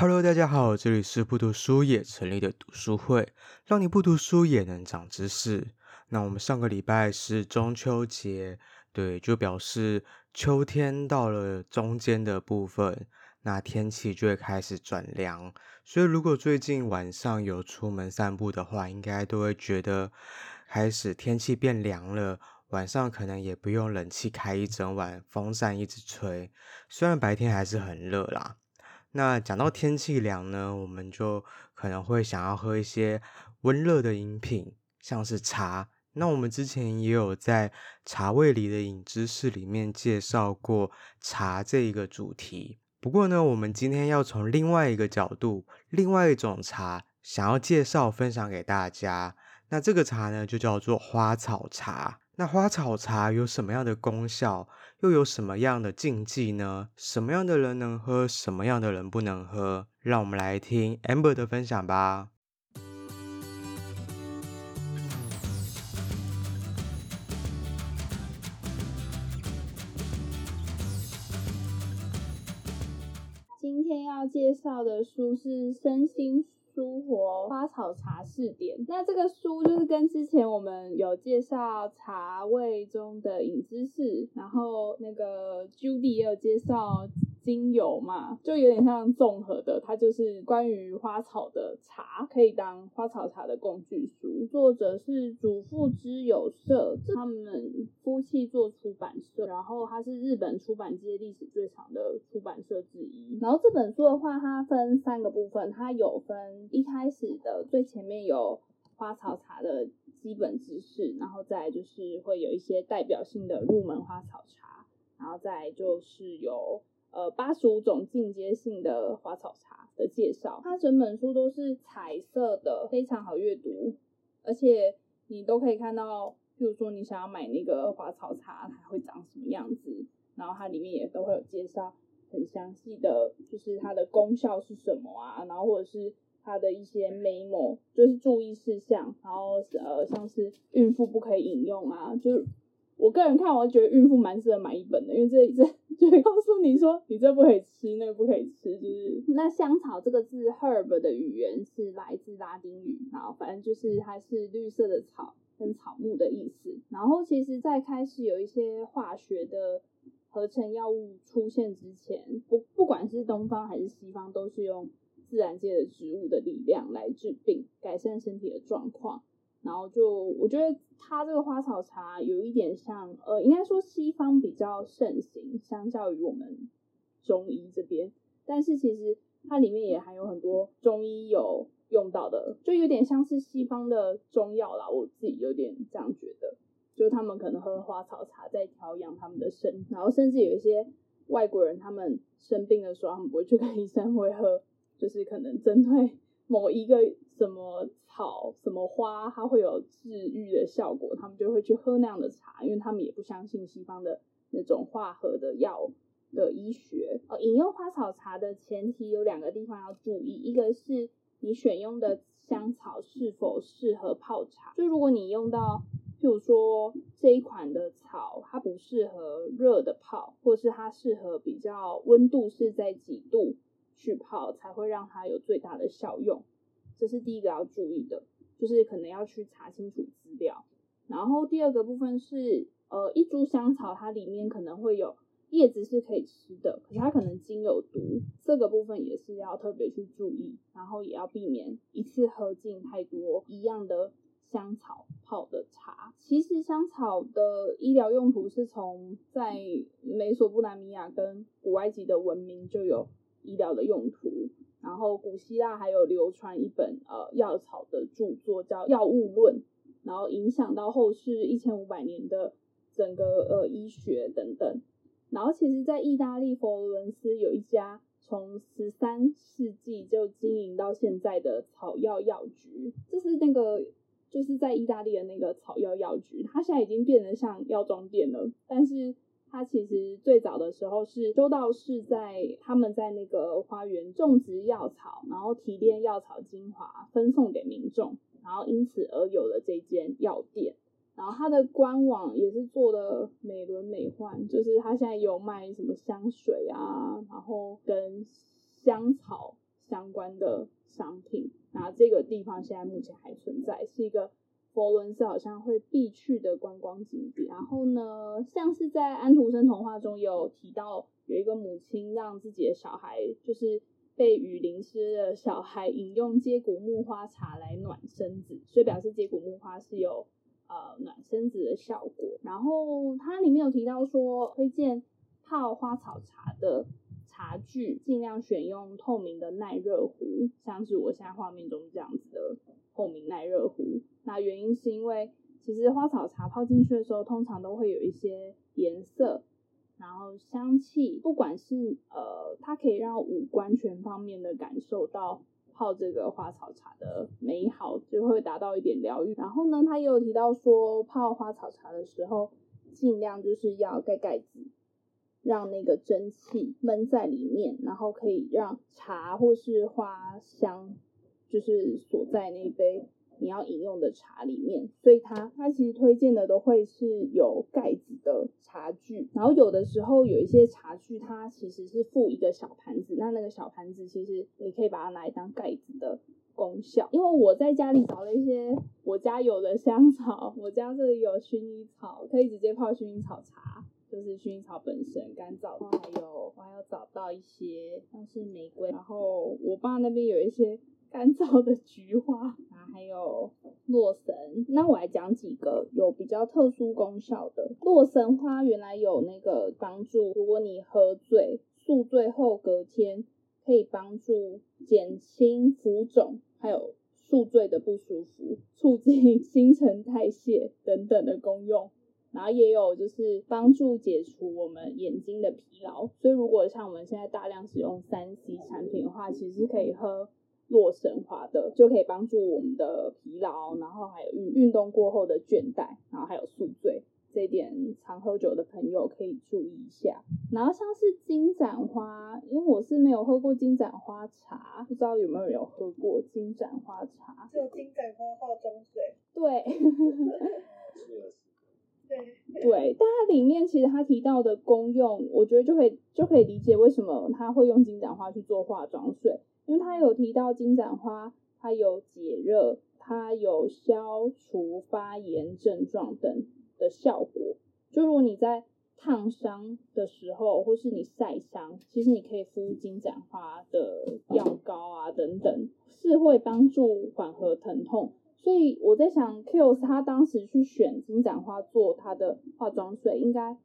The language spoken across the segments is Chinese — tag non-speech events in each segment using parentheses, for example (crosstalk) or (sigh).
Hello，大家好，这里是不读书也成立的读书会，让你不读书也能长知识。那我们上个礼拜是中秋节，对，就表示秋天到了中间的部分，那天气就会开始转凉。所以如果最近晚上有出门散步的话，应该都会觉得开始天气变凉了。晚上可能也不用冷气开一整晚，风扇一直吹，虽然白天还是很热啦。那讲到天气凉呢，我们就可能会想要喝一些温热的饮品，像是茶。那我们之前也有在茶味里的饮知识里面介绍过茶这一个主题。不过呢，我们今天要从另外一个角度，另外一种茶，想要介绍分享给大家。那这个茶呢，就叫做花草茶。那花草茶有什么样的功效？又有什么样的禁忌呢？什么样的人能喝？什么样的人不能喝？让我们来听 Amber 的分享吧。今天要介绍的书是《身心》。书活花草茶试点，那这个书就是跟之前我们有介绍茶味中的饮知识，然后那个 Judy 也有介绍。精油嘛，就有点像综合的，它就是关于花草的茶，可以当花草茶的工具书。作者是主妇之友社，他们夫妻做出版社，然后它是日本出版界历史最长的出版社之一。然后这本书的话，它分三个部分，它有分一开始的最前面有花草茶的基本知识，然后再就是会有一些代表性的入门花草茶，然后再就是有。呃，八十五种进阶性的花草茶的介绍，它整本书都是彩色的，非常好阅读，而且你都可以看到，譬如说你想要买那个花草茶，它会长什么样子，然后它里面也都会有介绍很详细的，就是它的功效是什么啊，然后或者是它的一些 memo，就是注意事项，然后呃，像是孕妇不可以饮用啊，就是。我个人看，我觉得孕妇蛮适合买一本的，因为这这 (laughs) 就会告诉你说，你这不可以吃，那个不可以吃，就是那香草这个字，herb 的语言是来自拉丁语，然后反正就是它是绿色的草跟草木的意思。然后其实，在开始有一些化学的合成药物出现之前，不不管是东方还是西方，都是用自然界的植物的力量来治病，改善身体的状况。然后就我觉得它这个花草茶有一点像，呃，应该说西方比较盛行，相较于我们中医这边，但是其实它里面也含有很多中医有用到的，就有点像是西方的中药啦。我自己有点这样觉得，就是他们可能喝花草茶在调养他们的身，然后甚至有一些外国人他们生病的时候，他们不会去看医生，会喝，就是可能针对某一个什么。草什么花，它会有治愈的效果，他们就会去喝那样的茶，因为他们也不相信西方的那种化合的药的医学。呃，饮用花草茶的前提有两个地方要注意，一个是你选用的香草是否适合泡茶，就如果你用到，譬如说这一款的草，它不适合热的泡，或是它适合比较温度是在几度去泡，才会让它有最大的效用。这是第一个要注意的，就是可能要去查清楚资料。然后第二个部分是，呃，一株香草它里面可能会有叶子是可以吃的，可是它可能茎有毒，这个部分也是要特别去注意，然后也要避免一次喝进太多一样的香草泡的茶。其实香草的医疗用途是从在美索不达米亚跟古埃及的文明就有医疗的用途。然后古希腊还有流传一本呃药草的著作叫《药物论》，然后影响到后世一千五百年的整个呃医学等等。然后其实，在意大利佛罗伦斯有一家从十三世纪就经营到现在的草药药局，就是那个就是在意大利的那个草药药局，它现在已经变得像药妆店了，但是。它其实最早的时候是修道士在他们在那个花园种植药草，然后提炼药草精华分送给民众，然后因此而有了这间药店。然后它的官网也是做的美轮美奂，就是它现在有卖什么香水啊，然后跟香草相关的商品。那这个地方现在目前还存在，是一个佛伦斯好像会必去的观光景点。然后呢，像是在安徒生童话中有提到，有一个母亲让自己的小孩，就是被雨淋湿的小孩，饮用接骨木花茶来暖身子，所以表示接骨木花是有呃暖身子的效果。然后它里面有提到说，推荐泡花草茶的。茶具尽量选用透明的耐热壶，像是我现在画面中这样子的透明耐热壶。那原因是因为其实花草茶泡进去的时候，通常都会有一些颜色，然后香气，不管是呃，它可以让五官全方面的感受到泡这个花草茶的美好，就会达到一点疗愈。然后呢，他也有提到说，泡花草茶的时候，尽量就是要盖盖子。让那个蒸汽闷在里面，然后可以让茶或是花香，就是锁在那一杯你要饮用的茶里面。所以它它其实推荐的都会是有盖子的茶具，然后有的时候有一些茶具它其实是附一个小盘子，那那个小盘子其实你可以把它拿来当盖子的功效。因为我在家里找了一些我家有的香草，我家这里有薰衣草，可以直接泡薰衣草茶。就是薰衣草本身干燥，然后还有我还要找到一些像是玫瑰，然后我爸那边有一些干燥的菊花，然后还有洛神。那我来讲几个有比较特殊功效的。洛神花原来有那个帮助，如果你喝醉、宿醉后隔天可以帮助减轻浮肿，还有宿醉的不舒服，促进新陈代谢等等的功用。然后也有就是帮助解除我们眼睛的疲劳，所以如果像我们现在大量使用三 C 产品的话，其实可以喝洛神花的，就可以帮助我们的疲劳，然后还有运运动过后的倦怠，然后还有宿醉，这一点常喝酒的朋友可以注意一下。然后像是金盏花，因为我是没有喝过金盏花茶，不知道有没有人有喝过金盏花茶？有金盏花化妆水。对。对，但它里面其实它提到的功用，我觉得就可以就可以理解为什么它会用金盏花去做化妆水，因为它有提到金盏花，它有解热，它有消除发炎症状等的效果。就如果你在烫伤的时候，或是你晒伤，其实你可以敷金盏花的药膏啊等等，是会帮助缓和疼痛。所以我在想，Kiehl's 他当时去选金盏花做他的化妆水，应该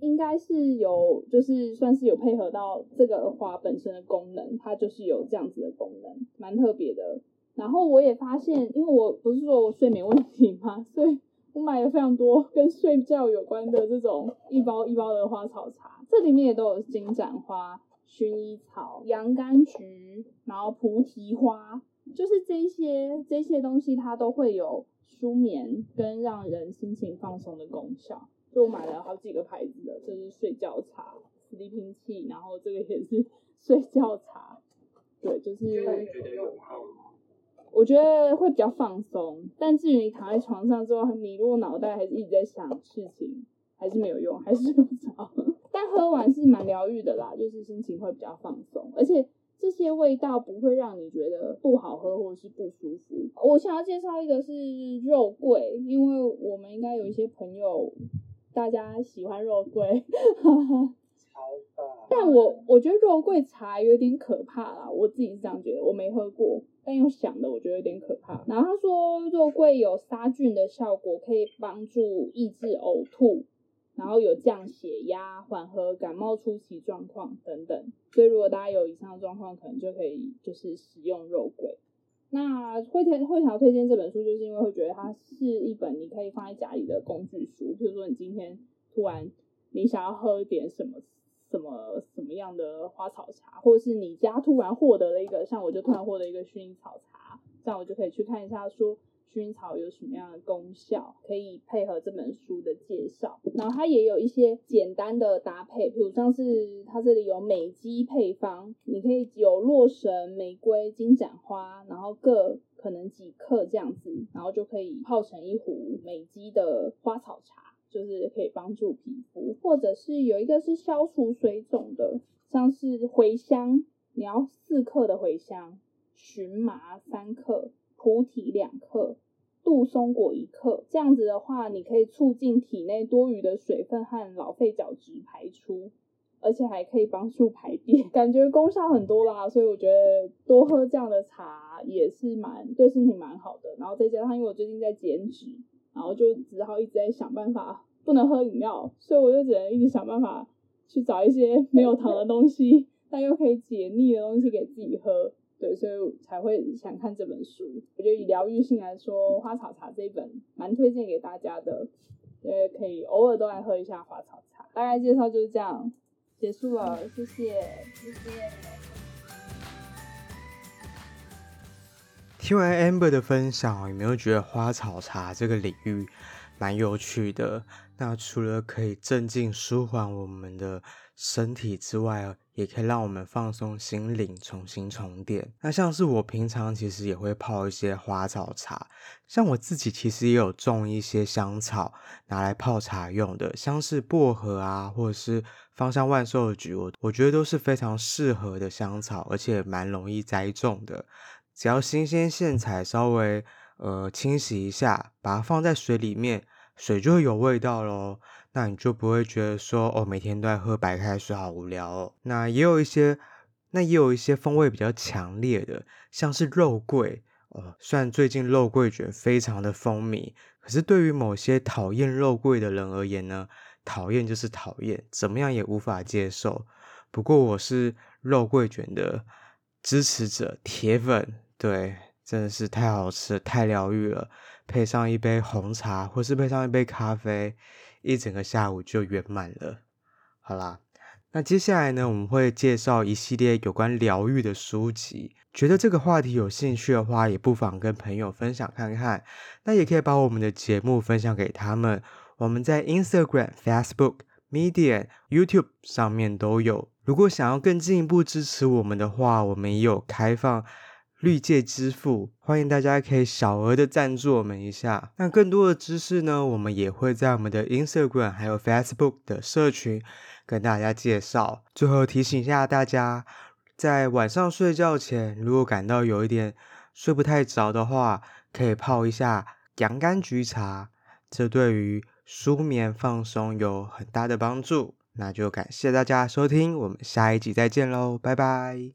应该是有，就是算是有配合到这个花本身的功能，它就是有这样子的功能，蛮特别的。然后我也发现，因为我不是说我睡眠问题嘛，所以我买了非常多跟睡觉有关的这种一包一包的花草茶，这里面也都有金盏花、薰衣草、洋甘菊，然后菩提花。就是这些这些东西，它都会有舒眠跟让人心情放松的功效。就我买了好几个牌子的，就是睡觉茶，Sleeping Tea，然后这个也是 (laughs) 睡觉茶。对，就是我觉得会比较放松。但至于你躺在床上之后，你如果脑袋还是一直在想事情，还是没有用，还是睡不着。(laughs) 但喝完是蛮疗愈的啦，就是心情会比较放松，而且。这些味道不会让你觉得不好喝或者是不舒服。我想要介绍一个是肉桂，因为我们应该有一些朋友，大家喜欢肉桂。(laughs) 超棒！但我我觉得肉桂茶有点可怕啦，我自己是这样觉得，我没喝过，但又想的我觉得有点可怕。然后他说肉桂有杀菌的效果，可以帮助抑制呕吐。然后有降血压、缓和感冒初期状况等等，所以如果大家有以上的状况，可能就可以就是使用肉桂。那会推会想要推荐这本书，就是因为会觉得它是一本你可以放在家里的工具书。比如说你今天突然你想要喝一点什么什么什么样的花草茶，或者是你家突然获得了一个，像我就突然获得一个薰衣草茶，这样我就可以去看一下说。薰衣草有什么样的功效？可以配合这本书的介绍，然后它也有一些简单的搭配，比如像是它这里有美肌配方，你可以有洛神、玫瑰、金盏花，然后各可能几克这样子，然后就可以泡成一壶美肌的花草茶，就是可以帮助皮肤，或者是有一个是消除水肿的，像是茴香。你要四克的茴香，荨麻三克，菩提两克，杜松果一克。这样子的话，你可以促进体内多余的水分和老废角质排出，而且还可以帮助排便，(laughs) 感觉功效很多啦。所以我觉得多喝这样的茶也是蛮对身体蛮好的。然后再加上，因为我最近在减脂，然后就只好一直在想办法，不能喝饮料，所以我就只能一直想办法去找一些没有糖的东西。(laughs) 但又可以解腻的东西给自己喝，对，所以才会想看这本书。我觉得以疗愈性来说，花草茶这一本蛮推荐给大家的，呃，可以偶尔都来喝一下花草茶。大概介绍就是这样，结束了，谢谢，谢谢。听完 Amber 的分享，有没有觉得花草茶这个领域蛮有趣的？那除了可以镇静舒缓我们的身体之外，也可以让我们放松心灵，重新充电。那像是我平常其实也会泡一些花草茶，像我自己其实也有种一些香草拿来泡茶用的，像是薄荷啊，或者是芳香万寿菊，我我觉得都是非常适合的香草，而且蛮容易栽种的。只要新鲜现采，稍微呃清洗一下，把它放在水里面。水就会有味道喽，那你就不会觉得说哦，每天都在喝白开水好无聊哦。那也有一些，那也有一些风味比较强烈的，像是肉桂哦。虽然最近肉桂卷非常的风靡，可是对于某些讨厌肉桂的人而言呢，讨厌就是讨厌，怎么样也无法接受。不过我是肉桂卷的支持者，铁粉，对，真的是太好吃，太疗愈了。配上一杯红茶，或是配上一杯咖啡，一整个下午就圆满了。好啦，那接下来呢，我们会介绍一系列有关疗愈的书籍。觉得这个话题有兴趣的话，也不妨跟朋友分享看看。那也可以把我们的节目分享给他们。我们在 Instagram、Facebook、Medium、YouTube 上面都有。如果想要更进一步支持我们的话，我们也有开放。绿界支付，欢迎大家可以小额的赞助我们一下。那更多的知识呢，我们也会在我们的 Instagram 还有 Facebook 的社群跟大家介绍。最后提醒一下大家，在晚上睡觉前，如果感到有一点睡不太着的话，可以泡一下洋甘菊茶，这对于舒眠放松有很大的帮助。那就感谢大家收听，我们下一集再见喽，拜拜。